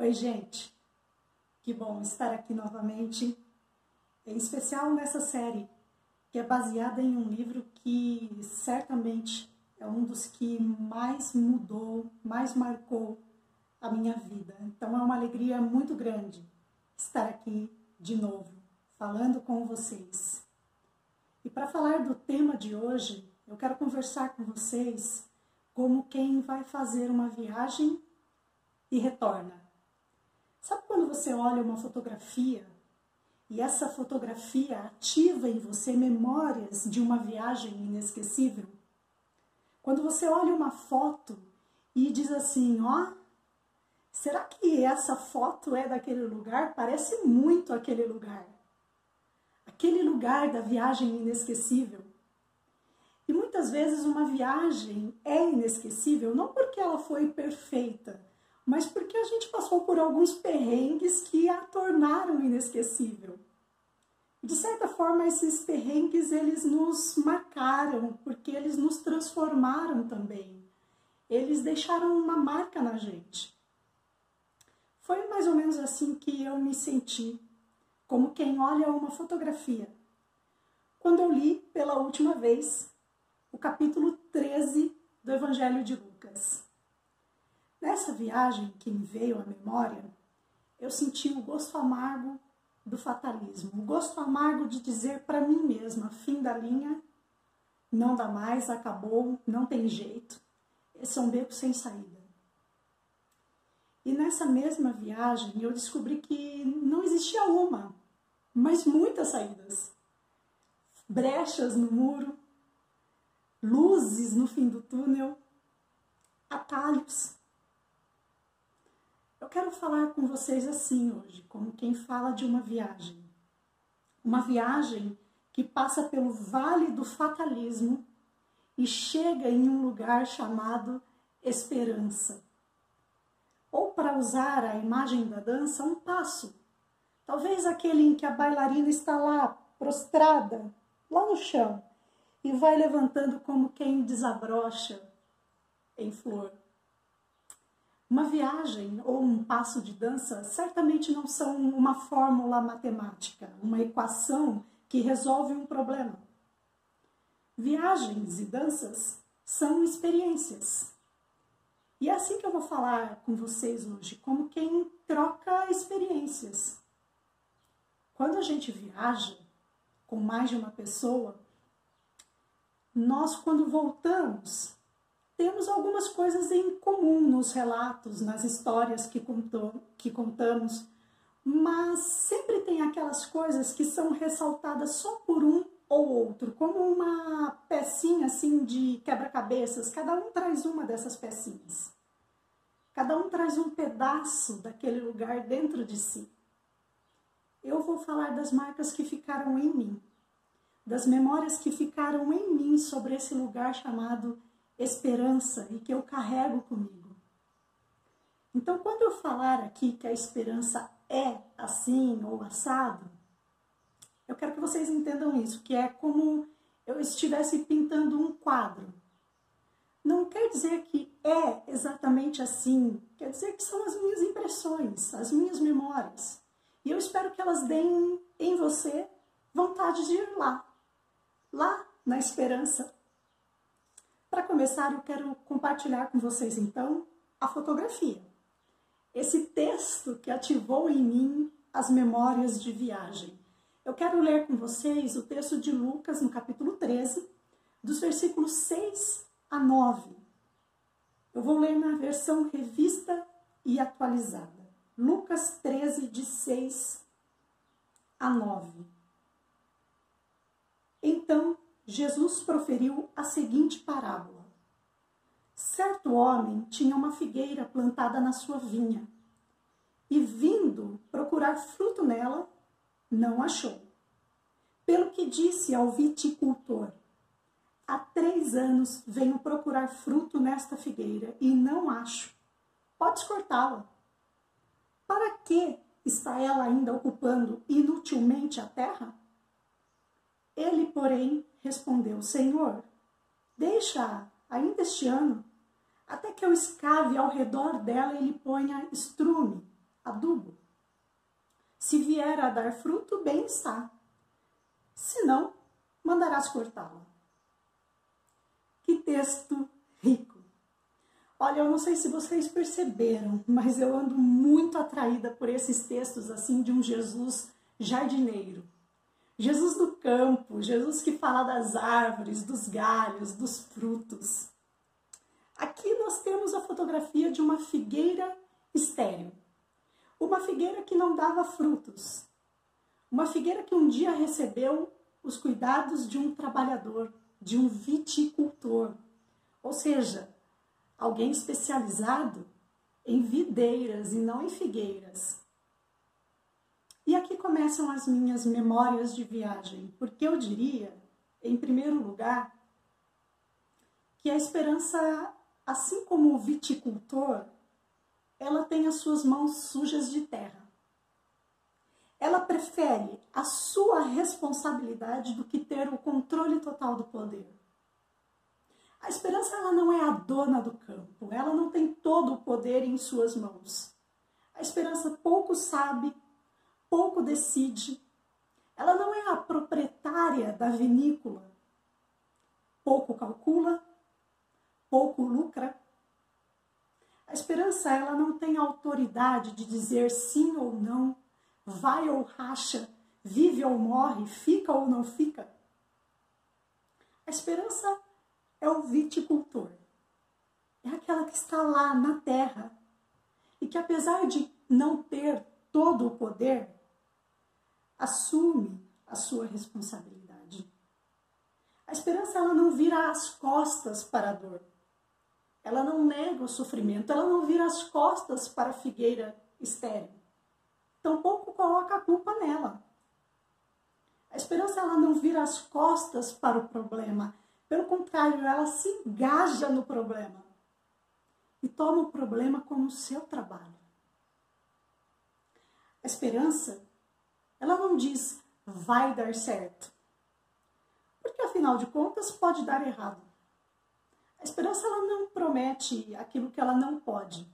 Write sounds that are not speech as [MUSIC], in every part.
Oi, gente. Que bom estar aqui novamente, em especial nessa série que é baseada em um livro que certamente é um dos que mais mudou, mais marcou a minha vida. Então é uma alegria muito grande estar aqui de novo, falando com vocês. E para falar do tema de hoje, eu quero conversar com vocês como quem vai fazer uma viagem e retorna. Sabe quando você olha uma fotografia e essa fotografia ativa em você memórias de uma viagem inesquecível? Quando você olha uma foto e diz assim, ó, será que essa foto é daquele lugar? Parece muito aquele lugar. Aquele lugar da viagem inesquecível. E muitas vezes uma viagem é inesquecível não porque ela foi perfeita, mas porque a gente passou por alguns perrengues que a tornaram inesquecível. De certa forma, esses perrengues eles nos marcaram, porque eles nos transformaram também. Eles deixaram uma marca na gente. Foi mais ou menos assim que eu me senti, como quem olha uma fotografia. Quando eu li pela última vez o capítulo 13 do Evangelho de Lucas. Nessa viagem que me veio à memória, eu senti o gosto amargo do fatalismo, o gosto amargo de dizer para mim mesma: fim da linha, não dá mais, acabou, não tem jeito, esse é um beco sem saída. E nessa mesma viagem eu descobri que não existia uma, mas muitas saídas. Brechas no muro, luzes no fim do túnel, atalhos eu quero falar com vocês assim hoje, como quem fala de uma viagem. Uma viagem que passa pelo vale do fatalismo e chega em um lugar chamado esperança. Ou, para usar a imagem da dança, um passo. Talvez aquele em que a bailarina está lá, prostrada, lá no chão, e vai levantando como quem desabrocha em flor. Uma viagem ou um passo de dança certamente não são uma fórmula matemática, uma equação que resolve um problema. Viagens e danças são experiências. E é assim que eu vou falar com vocês hoje, como quem troca experiências. Quando a gente viaja com mais de uma pessoa, nós, quando voltamos, temos algumas coisas em comum nos relatos, nas histórias que, contou, que contamos, mas sempre tem aquelas coisas que são ressaltadas só por um ou outro, como uma pecinha assim de quebra-cabeças, cada um traz uma dessas pecinhas. Cada um traz um pedaço daquele lugar dentro de si. Eu vou falar das marcas que ficaram em mim, das memórias que ficaram em mim sobre esse lugar chamado esperança e que eu carrego comigo. Então, quando eu falar aqui que a esperança é assim ou assado, eu quero que vocês entendam isso, que é como eu estivesse pintando um quadro. Não quer dizer que é exatamente assim, quer dizer que são as minhas impressões, as minhas memórias. E eu espero que elas deem em você vontade de ir lá, lá na esperança, para começar, eu quero compartilhar com vocês então a fotografia. Esse texto que ativou em mim as memórias de viagem. Eu quero ler com vocês o texto de Lucas, no capítulo 13, dos versículos 6 a 9. Eu vou ler na versão revista e atualizada. Lucas 13, de 6 a 9. Então Jesus proferiu a seguinte parábola: Certo homem tinha uma figueira plantada na sua vinha e, vindo procurar fruto nela, não achou. Pelo que disse ao viticultor: Há três anos venho procurar fruto nesta figueira e não acho. Podes cortá-la. Para que está ela ainda ocupando inutilmente a terra? Ele, porém, respondeu: Senhor, deixa ainda este ano, até que eu escave ao redor dela e lhe ponha estrume, Se vier a dar fruto, bem está. Se não, mandarás cortá-la. Que texto rico! Olha, eu não sei se vocês perceberam, mas eu ando muito atraída por esses textos assim de um Jesus jardineiro. Jesus do campo, Jesus que fala das árvores, dos galhos, dos frutos. Aqui nós temos a fotografia de uma figueira estéril. Uma figueira que não dava frutos. Uma figueira que um dia recebeu os cuidados de um trabalhador, de um viticultor. Ou seja, alguém especializado em videiras e não em figueiras. E aqui começam as minhas memórias de viagem, porque eu diria, em primeiro lugar, que a esperança, assim como o viticultor, ela tem as suas mãos sujas de terra. Ela prefere a sua responsabilidade do que ter o controle total do poder. A esperança ela não é a dona do campo, ela não tem todo o poder em suas mãos. A esperança pouco sabe, pouco decide. Ela não é a proprietária da vinícola. Pouco calcula, pouco lucra. A esperança ela não tem autoridade de dizer sim ou não, vai ou racha, vive ou morre, fica ou não fica. A esperança é o viticultor. É aquela que está lá na terra e que, apesar de não ter todo o poder, assume a sua responsabilidade. A esperança ela não vira as costas para a dor. Ela não nega o sofrimento, ela não vira as costas para a figueira estéril. Tampouco coloca a culpa nela. A esperança ela não vira as costas para o problema, pelo contrário, ela se engaja no problema e toma o problema como seu trabalho. A esperança, ela não diz vai dar certo, porque afinal de contas pode dar errado. A esperança ela não promete aquilo que ela não pode.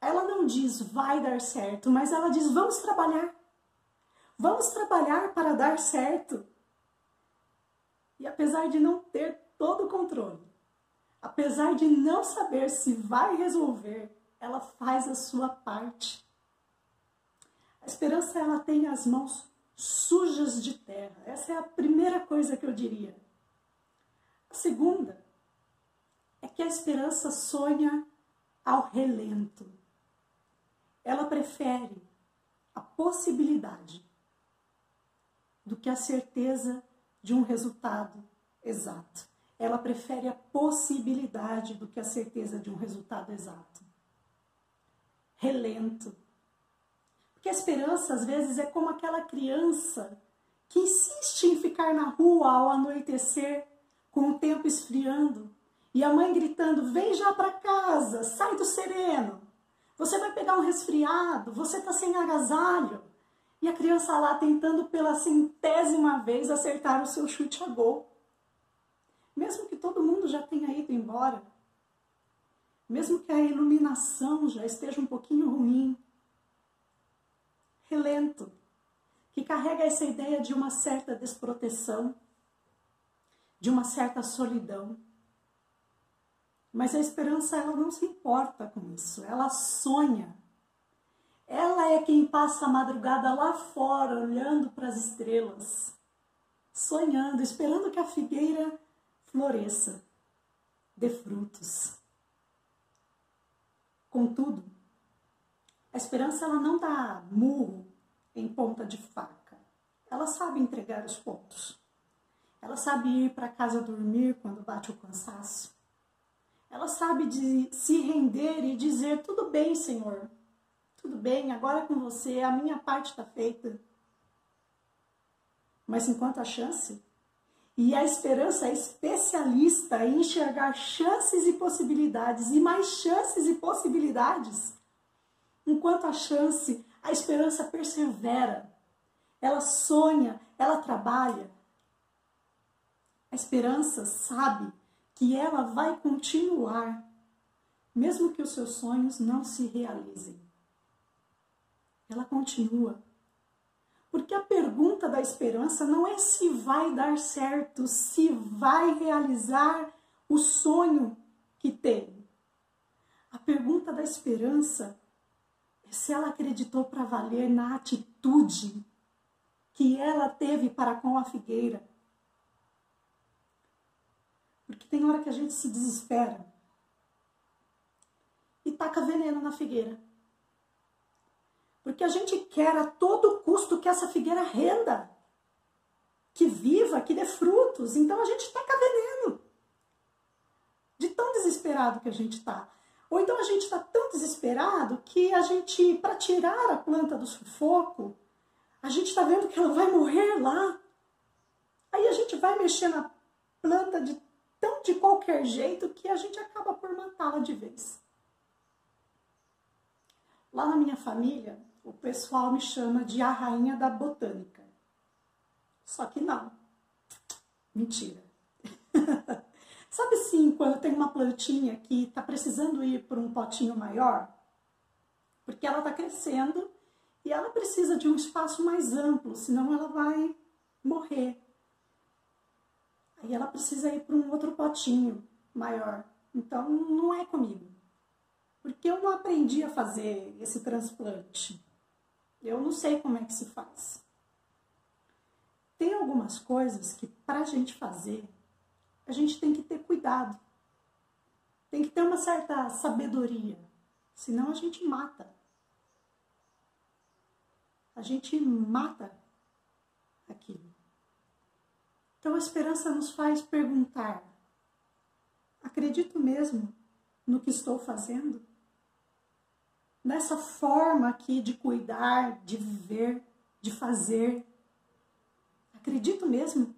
Ela não diz vai dar certo, mas ela diz vamos trabalhar. Vamos trabalhar para dar certo. E apesar de não ter todo o controle, apesar de não saber se vai resolver, ela faz a sua parte. A esperança ela tem as mãos sujas de terra. Essa é a primeira coisa que eu diria. A segunda é que a esperança sonha ao relento. Ela prefere a possibilidade do que a certeza de um resultado exato. Ela prefere a possibilidade do que a certeza de um resultado exato. Relento. Porque a esperança, às vezes, é como aquela criança que insiste em ficar na rua ao anoitecer, com o tempo esfriando, e a mãe gritando: vem já para casa, sai do sereno. Você vai pegar um resfriado, você está sem agasalho. E a criança lá tentando pela centésima vez acertar o seu chute a gol. Mesmo que todo mundo já tenha ido embora, mesmo que a iluminação já esteja um pouquinho ruim, relento, que carrega essa ideia de uma certa desproteção, de uma certa solidão. Mas a esperança ela não se importa com isso, ela sonha ela é quem passa a madrugada lá fora, olhando para as estrelas, sonhando, esperando que a figueira floresça, dê frutos. Contudo, a esperança ela não dá murro em ponta de faca. Ela sabe entregar os pontos. Ela sabe ir para casa dormir quando bate o cansaço. Ela sabe de se render e dizer: tudo bem, Senhor, tudo bem, agora é com você, a minha parte está feita. Mas enquanto a chance e a esperança é especialista em enxergar chances e possibilidades e mais chances e possibilidades. Enquanto a chance, a esperança persevera. Ela sonha, ela trabalha. A esperança sabe que ela vai continuar, mesmo que os seus sonhos não se realizem ela continua Porque a pergunta da esperança não é se vai dar certo, se vai realizar o sonho que tem. A pergunta da esperança se ela acreditou para valer na atitude que ela teve para com a figueira. Porque tem hora que a gente se desespera e taca veneno na figueira. Porque a gente quer a todo custo que essa figueira renda, que viva, que dê frutos. Então a gente taca veneno. De tão desesperado que a gente está. Ou então a gente está tão desesperado que a gente, para tirar a planta do sufoco, a gente está vendo que ela vai morrer lá. Aí a gente vai mexer na planta de tão de qualquer jeito que a gente acaba por matá-la de vez. Lá na minha família, o pessoal me chama de a rainha da botânica. Só que não. Mentira. [LAUGHS] Sabe assim, quando tem uma plantinha que está precisando ir para um potinho maior? Porque ela está crescendo e ela precisa de um espaço mais amplo, senão ela vai morrer. Aí ela precisa ir para um outro potinho maior. Então não é comigo. Porque eu não aprendi a fazer esse transplante. Eu não sei como é que se faz. Tem algumas coisas que para a gente fazer, a gente tem que ter cuidado. Tem que ter uma certa sabedoria. Senão a gente mata. A gente mata aquilo. Então a esperança nos faz perguntar: acredito mesmo no que estou fazendo? Nessa forma aqui de cuidar, de viver, de fazer? Acredito mesmo?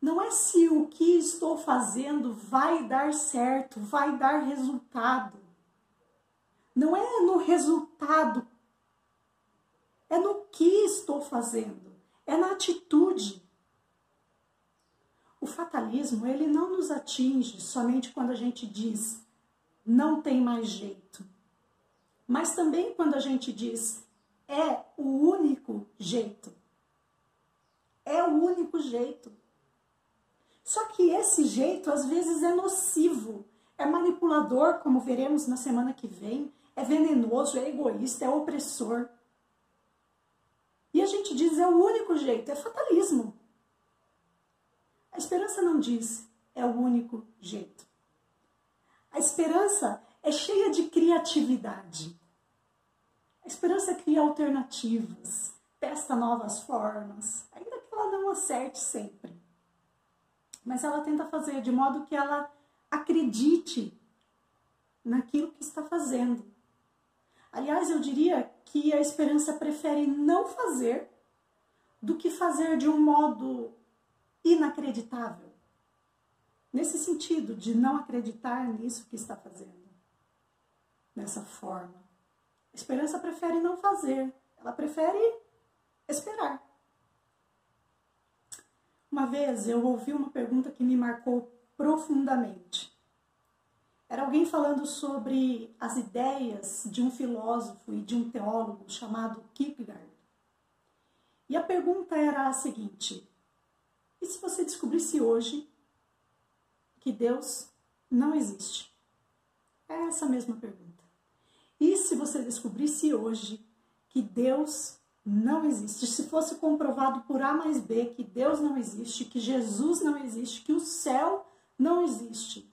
Não é se o que estou fazendo vai dar certo, vai dar resultado. Não é no resultado, é no que estou fazendo, é na atitude. O fatalismo, ele não nos atinge somente quando a gente diz não tem mais jeito. Mas também quando a gente diz é o único jeito. É o único jeito. Só que esse jeito às vezes é nocivo, é manipulador, como veremos na semana que vem, é venenoso, é egoísta, é opressor. E a gente diz é o único jeito, é fatalismo. A esperança não diz é o único jeito. A esperança é cheia de criatividade. A esperança cria alternativas, testa novas formas, ainda que ela não acerte sempre. Mas ela tenta fazer de modo que ela acredite naquilo que está fazendo. Aliás, eu diria que a esperança prefere não fazer do que fazer de um modo inacreditável. Nesse sentido, de não acreditar nisso que está fazendo, dessa forma. A esperança prefere não fazer, ela prefere esperar. Uma vez eu ouvi uma pergunta que me marcou profundamente. Era alguém falando sobre as ideias de um filósofo e de um teólogo chamado Kierkegaard. E a pergunta era a seguinte: e se você descobrisse hoje que Deus não existe? É essa mesma pergunta. E se você descobrisse hoje que Deus não existe? Se fosse comprovado por A mais B que Deus não existe, que Jesus não existe, que o céu não existe.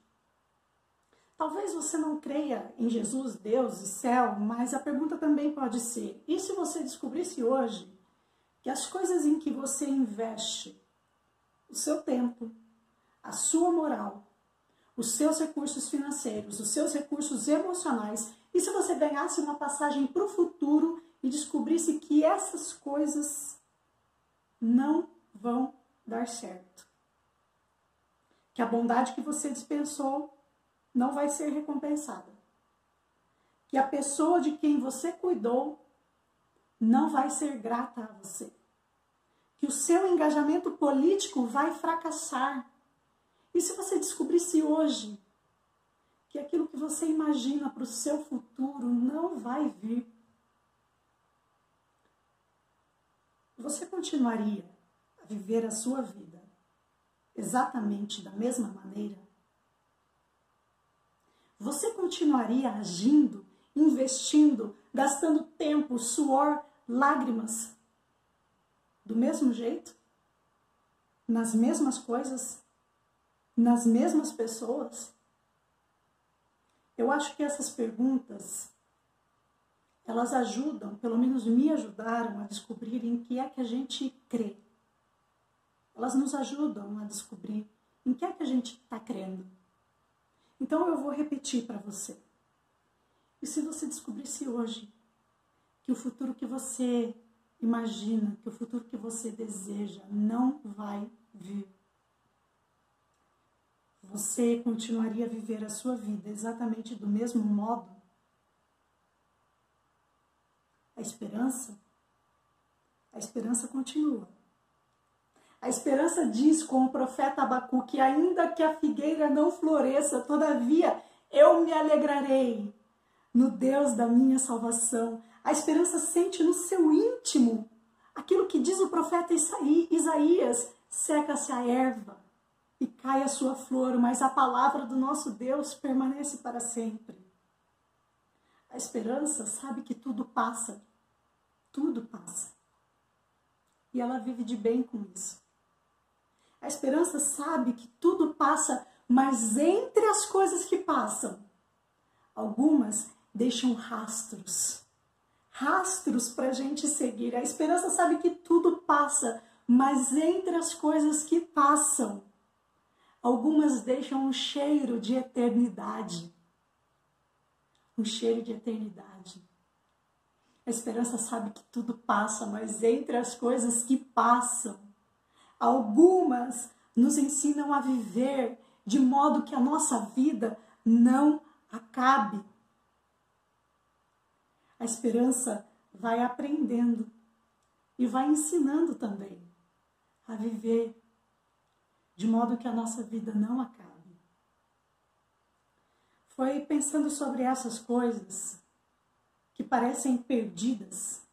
Talvez você não creia em Jesus, Deus e céu, mas a pergunta também pode ser: e se você descobrisse hoje que as coisas em que você investe o seu tempo, a sua moral, os seus recursos financeiros, os seus recursos emocionais. E se você ganhasse uma passagem para o futuro e descobrisse que essas coisas não vão dar certo? Que a bondade que você dispensou não vai ser recompensada. Que a pessoa de quem você cuidou não vai ser grata a você que o seu engajamento político vai fracassar. E se você descobrisse hoje que aquilo que você imagina para o seu futuro não vai vir? Você continuaria a viver a sua vida exatamente da mesma maneira? Você continuaria agindo, investindo, gastando tempo, suor, lágrimas do mesmo jeito? Nas mesmas coisas? Nas mesmas pessoas? Eu acho que essas perguntas elas ajudam, pelo menos me ajudaram a descobrir em que é que a gente crê. Elas nos ajudam a descobrir em que é que a gente está crendo. Então eu vou repetir para você. E se você descobrisse hoje que o futuro que você imagina, que o futuro que você deseja não vai vir, você continuaria a viver a sua vida exatamente do mesmo modo? A esperança? A esperança continua. A esperança diz com o profeta Abacu que ainda que a figueira não floresça, todavia eu me alegrarei no Deus da minha salvação. A esperança sente no seu íntimo aquilo que diz o profeta Isaías: seca-se a erva e cai a sua flor, mas a palavra do nosso Deus permanece para sempre. A esperança sabe que tudo passa, tudo passa. E ela vive de bem com isso. A esperança sabe que tudo passa, mas entre as coisas que passam, algumas deixam rastros. Rastros para a gente seguir. A esperança sabe que tudo passa, mas entre as coisas que passam, algumas deixam um cheiro de eternidade. Um cheiro de eternidade. A esperança sabe que tudo passa, mas entre as coisas que passam, algumas nos ensinam a viver de modo que a nossa vida não acabe. A esperança vai aprendendo e vai ensinando também a viver de modo que a nossa vida não acabe. Foi pensando sobre essas coisas que parecem perdidas,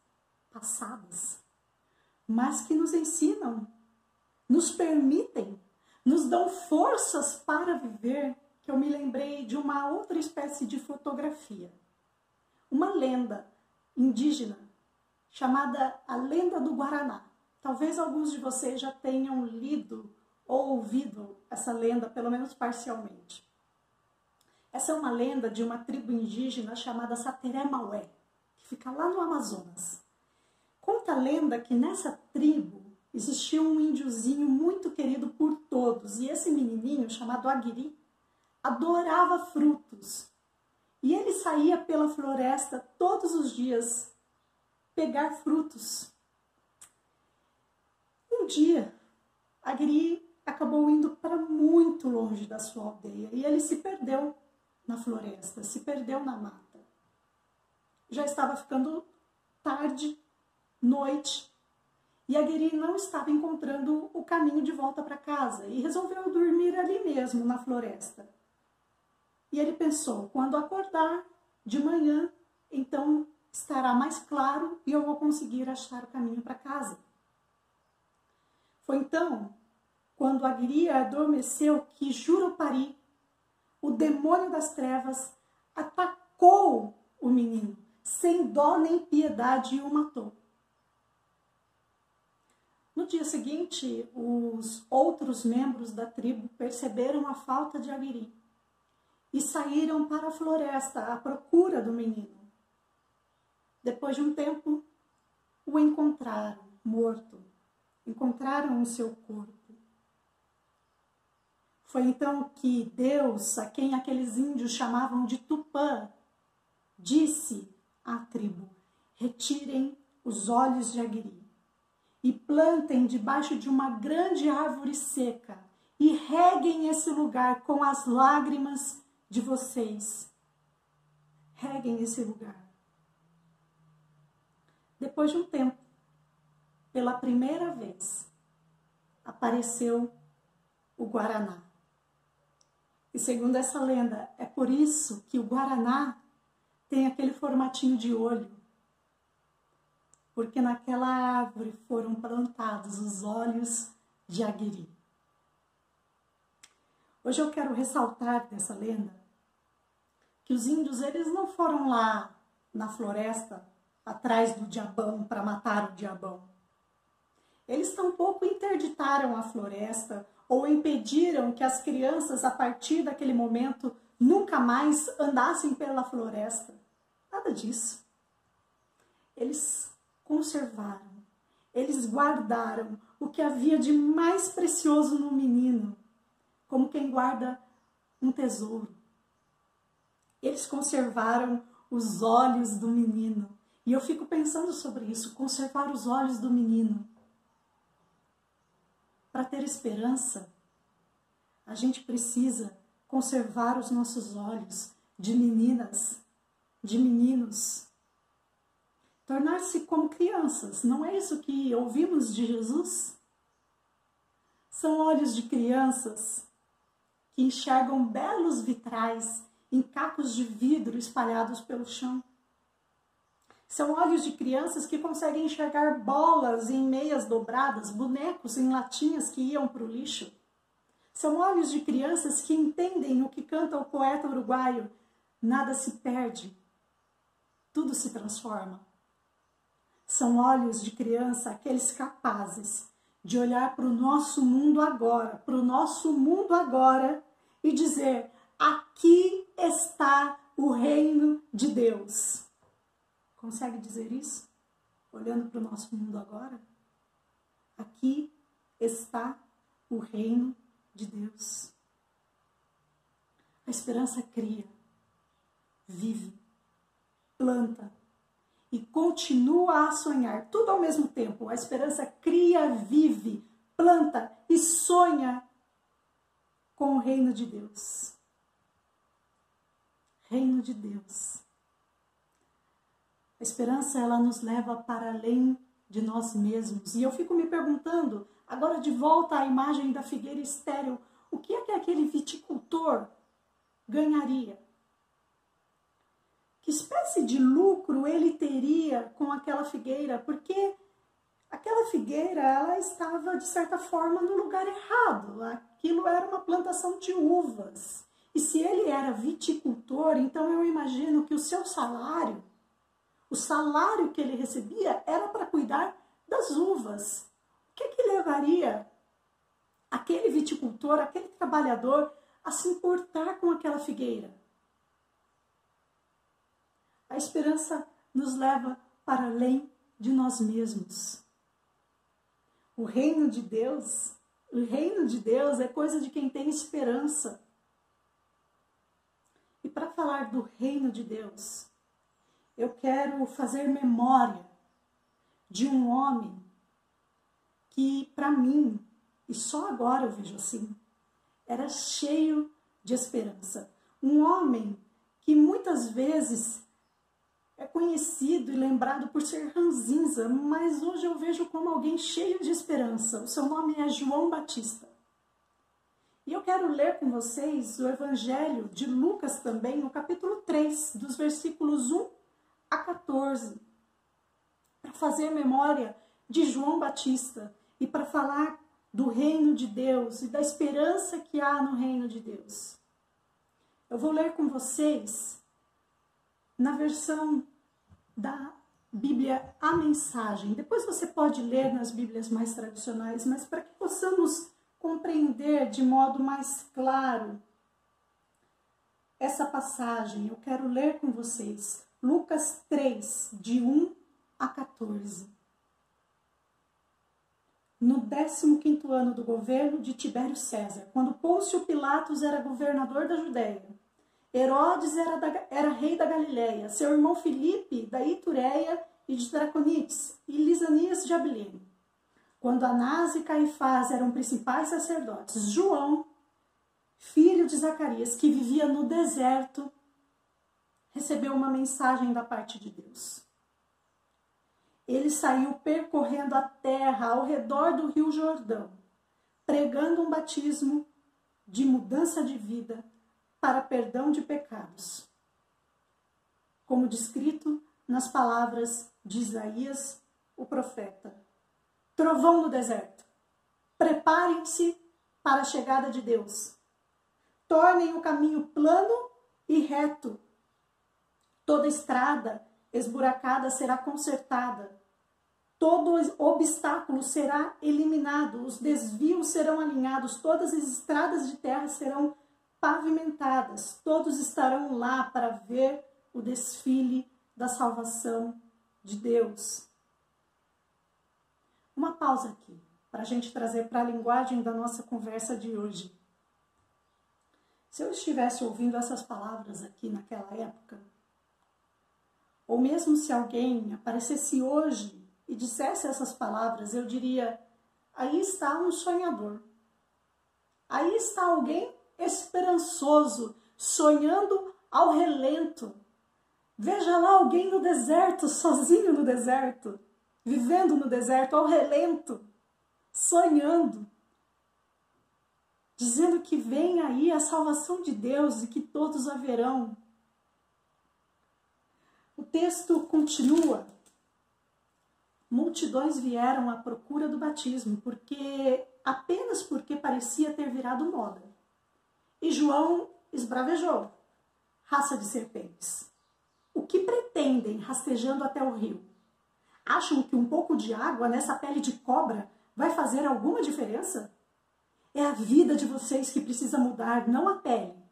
passadas, mas que nos ensinam, nos permitem, nos dão forças para viver, que eu me lembrei de uma outra espécie de fotografia. Uma lenda indígena chamada a Lenda do Guaraná. Talvez alguns de vocês já tenham lido ou ouvido essa lenda, pelo menos parcialmente. Essa é uma lenda de uma tribo indígena chamada Sateré Maué, que fica lá no Amazonas. Conta a lenda que nessa tribo existia um índiozinho muito querido por todos, e esse menininho, chamado Aguiri, adorava frutos. E ele saía pela floresta todos os dias pegar frutos. Um dia, Aguiri acabou indo para muito longe da sua aldeia e ele se perdeu na floresta, se perdeu na mata. Já estava ficando tarde, noite, e a Gueri não estava encontrando o caminho de volta para casa e resolveu dormir ali mesmo, na floresta. E ele pensou: quando acordar de manhã, então estará mais claro e eu vou conseguir achar o caminho para casa. Foi então, quando a Guria adormeceu, que Jurupari o demônio das trevas atacou o menino, sem dó nem piedade, e o matou. No dia seguinte, os outros membros da tribo perceberam a falta de Aguiri e saíram para a floresta à procura do menino. Depois de um tempo, o encontraram morto. Encontraram o seu corpo. Foi então que Deus, a quem aqueles índios chamavam de Tupã, disse à tribo: retirem os olhos de Aguiri e plantem debaixo de uma grande árvore seca e reguem esse lugar com as lágrimas de vocês. Reguem esse lugar. Depois de um tempo, pela primeira vez, apareceu o Guaraná. E segundo essa lenda, é por isso que o Guaraná tem aquele formatinho de olho. porque naquela árvore foram plantados os olhos de Aguiri. Hoje eu quero ressaltar dessa lenda que os índios eles não foram lá na floresta atrás do diabão para matar o diabão. Eles tampouco interditaram a floresta ou impediram que as crianças, a partir daquele momento, nunca mais andassem pela floresta. Nada disso. Eles conservaram, eles guardaram o que havia de mais precioso no menino, como quem guarda um tesouro. Eles conservaram os olhos do menino. E eu fico pensando sobre isso, conservar os olhos do menino. Para ter esperança, a gente precisa conservar os nossos olhos de meninas, de meninos. Tornar-se como crianças, não é isso que ouvimos de Jesus? São olhos de crianças que enxergam belos vitrais em cacos de vidro espalhados pelo chão. São olhos de crianças que conseguem enxergar bolas em meias dobradas, bonecos em latinhas que iam para o lixo. São olhos de crianças que entendem o que canta o poeta uruguaio: nada se perde, tudo se transforma. São olhos de criança aqueles capazes de olhar para o nosso mundo agora, para o nosso mundo agora e dizer: aqui está o reino de Deus. Consegue dizer isso? Olhando para o nosso mundo agora? Aqui está o reino de Deus. A esperança cria, vive, planta e continua a sonhar, tudo ao mesmo tempo. A esperança cria, vive, planta e sonha com o reino de Deus. Reino de Deus. Esperança ela nos leva para além de nós mesmos. E eu fico me perguntando, agora de volta à imagem da figueira estéril, o que é que aquele viticultor ganharia? Que espécie de lucro ele teria com aquela figueira? Porque aquela figueira ela estava de certa forma no lugar errado. Aquilo era uma plantação de uvas. E se ele era viticultor, então eu imagino que o seu salário o salário que ele recebia era para cuidar das uvas. O que, que levaria aquele viticultor, aquele trabalhador, a se importar com aquela figueira? A esperança nos leva para além de nós mesmos. O reino de Deus, o reino de Deus é coisa de quem tem esperança. E para falar do reino de Deus, eu quero fazer memória de um homem que, para mim, e só agora eu vejo assim, era cheio de esperança. Um homem que muitas vezes é conhecido e lembrado por ser ranzinza, mas hoje eu vejo como alguém cheio de esperança. O seu nome é João Batista. E eu quero ler com vocês o Evangelho de Lucas também, no capítulo 3, dos versículos 1 a 14, para fazer memória de João Batista e para falar do reino de Deus e da esperança que há no reino de Deus. Eu vou ler com vocês na versão da Bíblia A Mensagem. Depois você pode ler nas Bíblias mais tradicionais, mas para que possamos compreender de modo mais claro essa passagem, eu quero ler com vocês Lucas 3, de 1 a 14. No 15 ano do governo de Tibério César, quando Pôncio Pilatos era governador da Judéia, Herodes era, da, era rei da Galiléia, seu irmão Filipe da Itureia e de Draconites, e Lisanias de Abilene. Quando Anás e Caifás eram principais sacerdotes, João, filho de Zacarias, que vivia no deserto, recebeu uma mensagem da parte de Deus. Ele saiu percorrendo a terra ao redor do Rio Jordão, pregando um batismo de mudança de vida para perdão de pecados. Como descrito nas palavras de Isaías o profeta. Trovão no deserto. Preparem-se para a chegada de Deus. Tornem o caminho plano e reto. Toda estrada esburacada será consertada. Todo obstáculo será eliminado, os desvios serão alinhados, todas as estradas de terra serão pavimentadas. Todos estarão lá para ver o desfile da salvação de Deus. Uma pausa aqui, para a gente trazer para a linguagem da nossa conversa de hoje. Se eu estivesse ouvindo essas palavras aqui naquela época, ou mesmo se alguém aparecesse hoje e dissesse essas palavras, eu diria: aí está um sonhador. Aí está alguém esperançoso, sonhando ao relento. Veja lá alguém no deserto, [LAUGHS] sozinho no deserto, vivendo no deserto, ao relento, sonhando, dizendo que vem aí a salvação de Deus e que todos haverão. O texto continua. Multidões vieram à procura do batismo, porque apenas porque parecia ter virado moda. E João esbravejou, raça de serpentes. O que pretendem rastejando até o rio? Acham que um pouco de água nessa pele de cobra vai fazer alguma diferença? É a vida de vocês que precisa mudar, não a pele.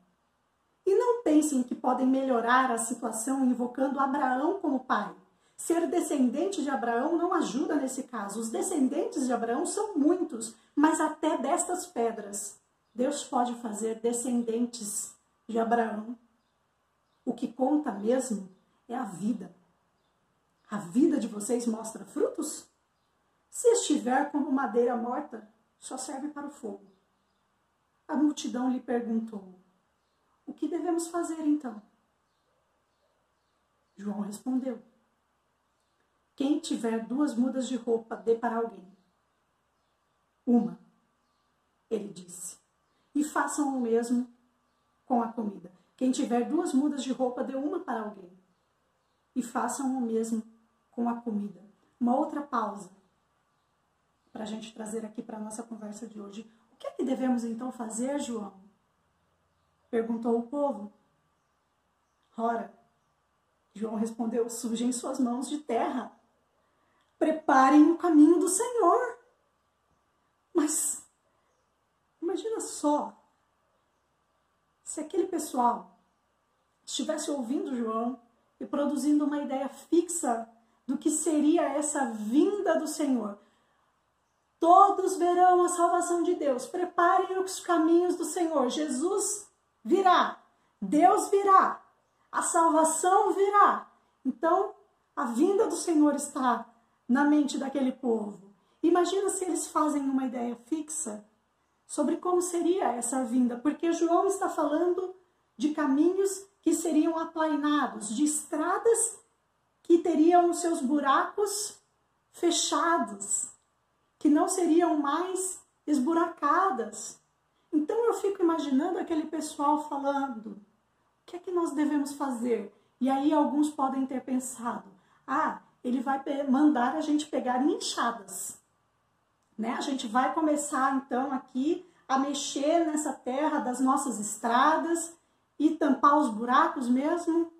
E não pensem que podem melhorar a situação invocando Abraão como pai. Ser descendente de Abraão não ajuda nesse caso. Os descendentes de Abraão são muitos, mas até destas pedras, Deus pode fazer descendentes de Abraão. O que conta mesmo é a vida. A vida de vocês mostra frutos? Se estiver como madeira morta, só serve para o fogo. A multidão lhe perguntou: O que devemos fazer então? João respondeu: Quem tiver duas mudas de roupa, dê para alguém. Uma, ele disse, e façam o mesmo com a comida. Quem tiver duas mudas de roupa, dê uma para alguém. E façam o mesmo com a comida. Uma outra pausa para a gente trazer aqui para a nossa conversa de hoje. O que é que devemos então fazer, João? Perguntou o povo. Ora, João respondeu: sujem suas mãos de terra, preparem o caminho do Senhor. Mas imagina só se aquele pessoal estivesse ouvindo João e produzindo uma ideia fixa do que seria essa vinda do Senhor. Todos verão a salvação de Deus. Preparem os caminhos do Senhor. Jesus virá. Deus virá. A salvação virá. Então, a vinda do Senhor está na mente daquele povo. Imagina se eles fazem uma ideia fixa sobre como seria essa vinda, porque João está falando de caminhos que seriam aplainados, de estradas que teriam os seus buracos fechados, que não seriam mais esburacadas. Então eu fico imaginando aquele pessoal falando: o que é que nós devemos fazer? E aí alguns podem ter pensado: ah, ele vai mandar a gente pegar enxadas. Né? A gente vai começar então aqui a mexer nessa terra das nossas estradas e tampar os buracos mesmo?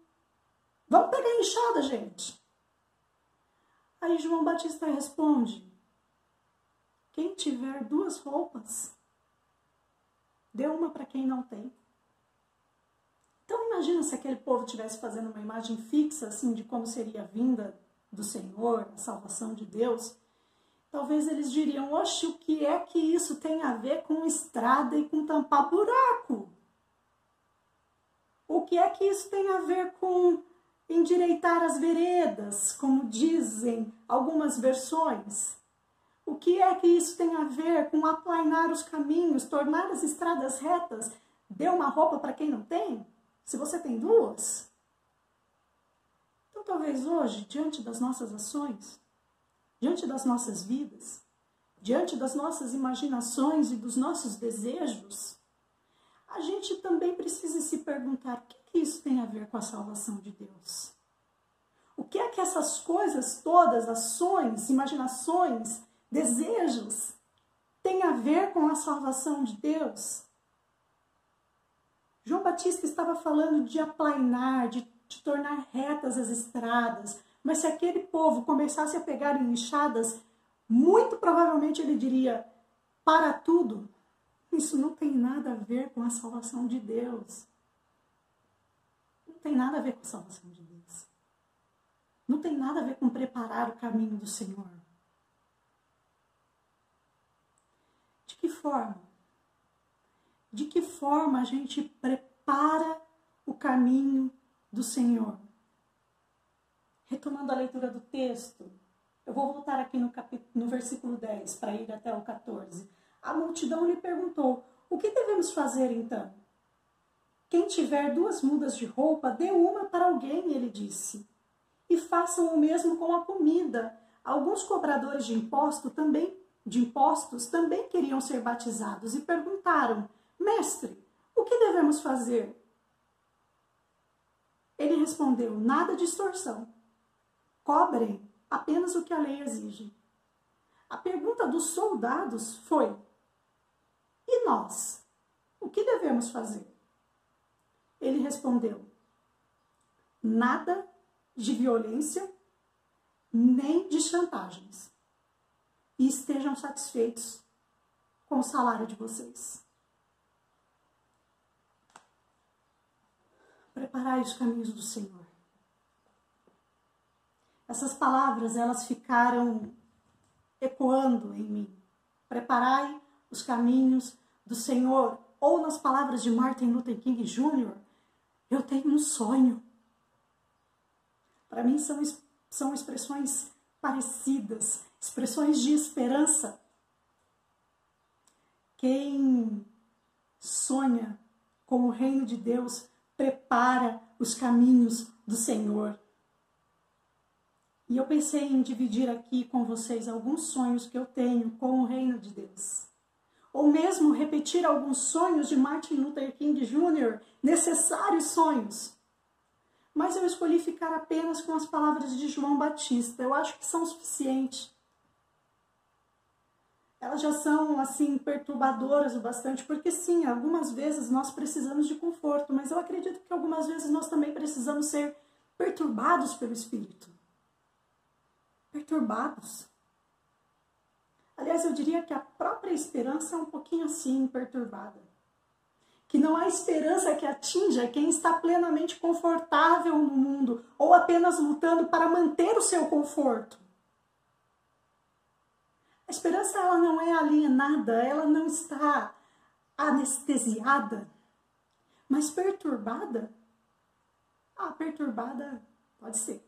Vamos pegar enxada, gente. Aí João Batista responde: Quem tiver duas roupas, dê uma para quem não tem. Então imagina se aquele povo tivesse fazendo uma imagem fixa assim de como seria a vinda do Senhor, a salvação de Deus. Talvez eles diriam: Oxe, o que é que isso tem a ver com estrada e com tampar buraco? O que é que isso tem a ver com endireitar as veredas, como dizem algumas versões? O que é que isso tem a ver com aplainar os caminhos, tornar as estradas retas? Dê uma roupa para quem não tem? Se você tem duas? Então, talvez hoje, diante das nossas ações, diante das nossas vidas, diante das nossas imaginações e dos nossos desejos, a gente também precisa se perguntar o que, que isso tem a ver com a salvação de Deus. O que é que essas coisas todas, ações, imaginações, desejos, têm a ver com a salvação de Deus? João Batista estava falando de aplainar, de, de tornar retas as estradas, mas se aquele povo começasse a pegar em enxadas, muito provavelmente ele diria: para tudo, isso não tem nada a ver com a salvação de Deus. Não tem nada a ver com a salvação de Deus. Não tem nada a ver com preparar o caminho do Senhor. De que forma? De que forma a gente prepara o caminho do Senhor? Retomando a leitura do texto, eu vou voltar aqui no, no versículo 10 para ir até o 14. A multidão lhe perguntou: O que devemos fazer então? Quem tiver duas mudas de roupa, dê uma para alguém, ele disse. E façam o mesmo com a comida. Alguns cobradores de imposto também, de impostos também queriam ser batizados e perguntaram: Mestre, o que devemos fazer? Ele respondeu: Nada de extorsão. Cobrem apenas o que a lei exige. A pergunta dos soldados foi: e nós? O que devemos fazer? Ele respondeu: nada de violência, nem de chantagens. E estejam satisfeitos com o salário de vocês. Preparai os caminhos do Senhor. Essas palavras, elas ficaram ecoando em mim. Preparai os caminhos do Senhor. Ou nas palavras de Martin Luther King Jr., eu tenho um sonho. Para mim são, são expressões parecidas, expressões de esperança. Quem sonha com o reino de Deus prepara os caminhos do Senhor. E eu pensei em dividir aqui com vocês alguns sonhos que eu tenho com o reino de Deus. Ou mesmo repetir alguns sonhos de Martin Luther King Jr., necessários sonhos. Mas eu escolhi ficar apenas com as palavras de João Batista. Eu acho que são suficientes. Elas já são assim perturbadoras o bastante, porque sim, algumas vezes nós precisamos de conforto, mas eu acredito que algumas vezes nós também precisamos ser perturbados pelo Espírito perturbados. Aliás, eu diria que a própria esperança é um pouquinho assim perturbada. Que não há esperança que atinja quem está plenamente confortável no mundo ou apenas lutando para manter o seu conforto. A esperança ela não é alienada, ela não está anestesiada, mas perturbada. Ah, perturbada pode ser.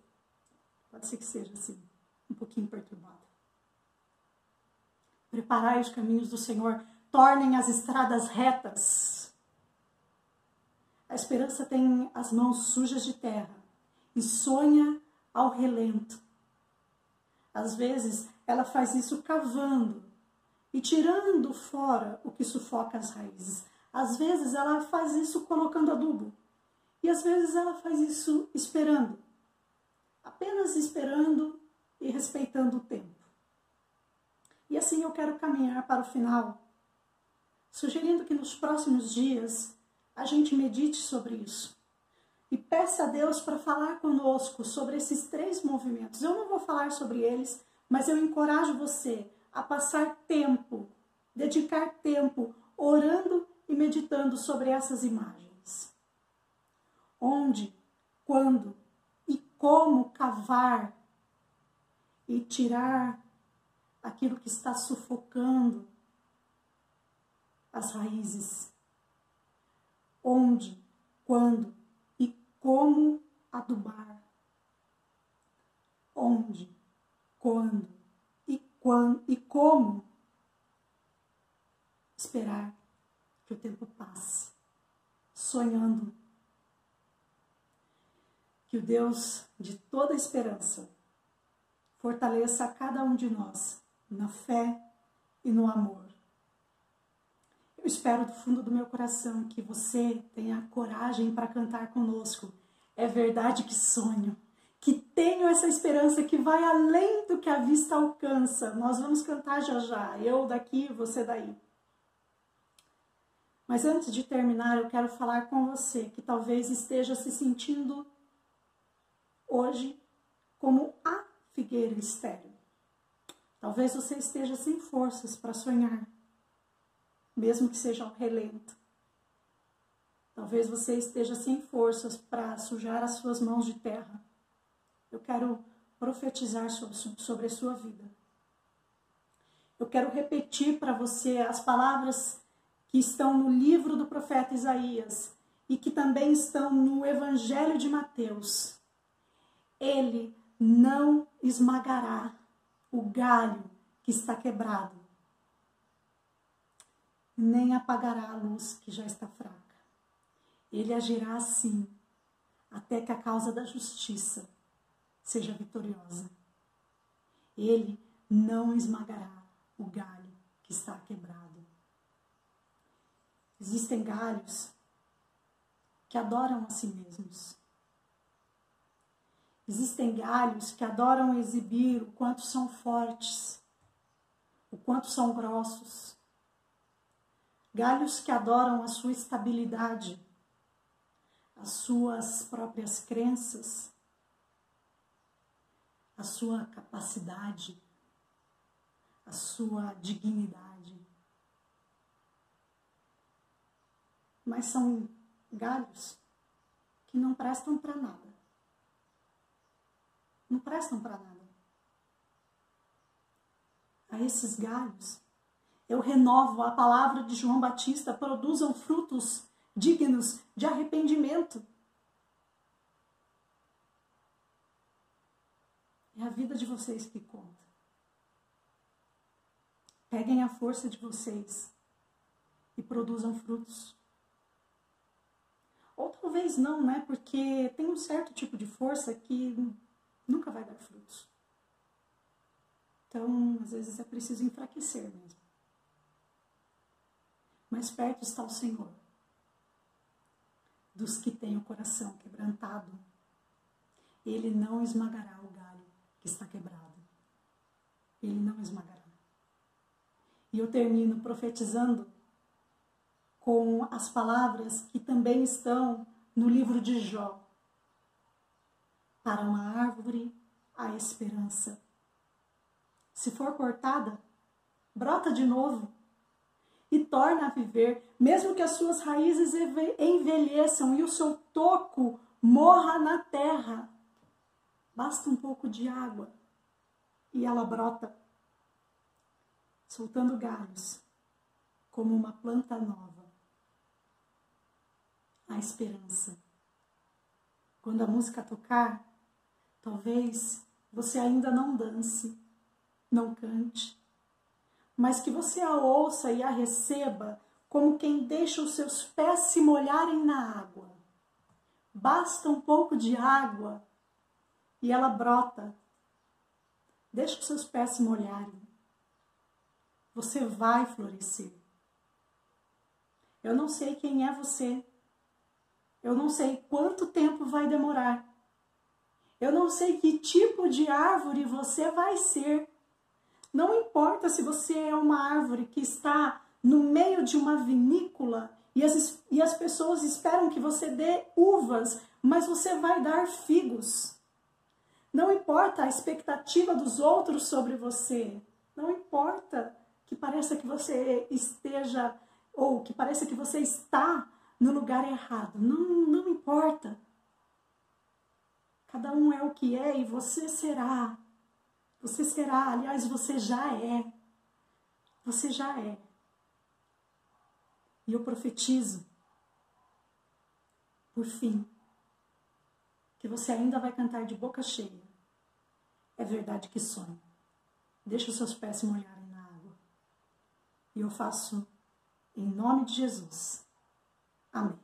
Pode ser que seja assim um pouquinho perturbada. Preparai os caminhos do Senhor, tornem as estradas retas. A esperança tem as mãos sujas de terra e sonha ao relento. Às vezes, ela faz isso cavando e tirando fora o que sufoca as raízes. Às vezes, ela faz isso colocando adubo. E às vezes, ela faz isso esperando. Apenas esperando e respeitando o tempo. E assim eu quero caminhar para o final, sugerindo que nos próximos dias a gente medite sobre isso e peça a Deus para falar conosco sobre esses três movimentos. Eu não vou falar sobre eles, mas eu encorajo você a passar tempo, dedicar tempo orando e meditando sobre essas imagens. Onde, quando e como cavar e tirar aquilo que está sufocando as raízes. Onde, quando como adubar. Onde, quando e quando e como esperar que o tempo passe, sonhando que o Deus de toda esperança fortaleça cada um de nós na fé e no amor. Eu espero do fundo do meu coração que você tenha coragem para cantar conosco. É verdade que sonho, que tenho essa esperança que vai além do que a vista alcança. Nós vamos cantar já já, eu daqui, você daí. Mas antes de terminar, eu quero falar com você que talvez esteja se sentindo hoje como a figueira estéril. Talvez você esteja sem forças para sonhar, mesmo que seja ao relento. Talvez você esteja sem forças para sujar as suas mãos de terra. Eu quero profetizar sobre, sobre a sua vida. Eu quero repetir para você as palavras que estão no livro do profeta Isaías e que também estão no Evangelho de Mateus. Ele não esmagará o galho que está quebrado, nem apagará a luz que já está fraca. Ele agirá assim, até que a causa da justiça seja vitoriosa. Ele não esmagará o galho que está quebrado. Existem galhos que adoram a si mesmos. Existem galhos que adoram exibir o quanto são fortes, o quanto são grossos. Galhos que adoram a sua estabilidade, as suas próprias crenças, a sua capacidade, a sua dignidade. Mas são galhos que não prestam para nada. Não prestam para nada. A esses galhos, eu renovo a palavra de João Batista: produzam frutos dignos de arrependimento. É a vida de vocês que conta. Peguem a força de vocês e produzam frutos. Ou talvez não, né? Porque tem um certo tipo de força que nunca vai dar frutos. Então, às vezes é preciso enfraquecer mesmo. Mas perto está o Senhor dos que têm o coração quebrantado. Ele não esmagará o galho que está quebrado. Ele não esmagará. E eu termino profetizando com as palavras que também estão no livro de Jó. Para uma árvore, a esperança. Se for cortada, brota de novo e torna a viver, mesmo que as suas raízes envelheçam e o seu toco morra na terra. Basta um pouco de água e ela brota, soltando galhos, como uma planta nova. A esperança. Quando a música tocar, talvez você ainda não dance, não cante, mas que você a ouça e a receba como quem deixa os seus pés se molharem na água. Basta um pouco de água e ela brota. Deixa os seus pés se molharem. Você vai florescer. Eu não sei quem é você. Eu não sei quanto tempo vai demorar. Eu não sei que tipo de árvore você vai ser. Não importa se você é uma árvore que está no meio de uma vinícola e as, e as pessoas esperam que você dê uvas, mas você vai dar figos. Não importa a expectativa dos outros sobre você. Não importa que pareça que você esteja ou que pareça que você está no lugar errado. Não, não importa. Cada um é o que é e você será você será, aliás, você já é. Você já é. E eu profetizo, por fim, que você ainda vai cantar de boca cheia. É verdade que sonho. Deixa os seus pés molharem na água. E eu faço em nome de Jesus. Amém.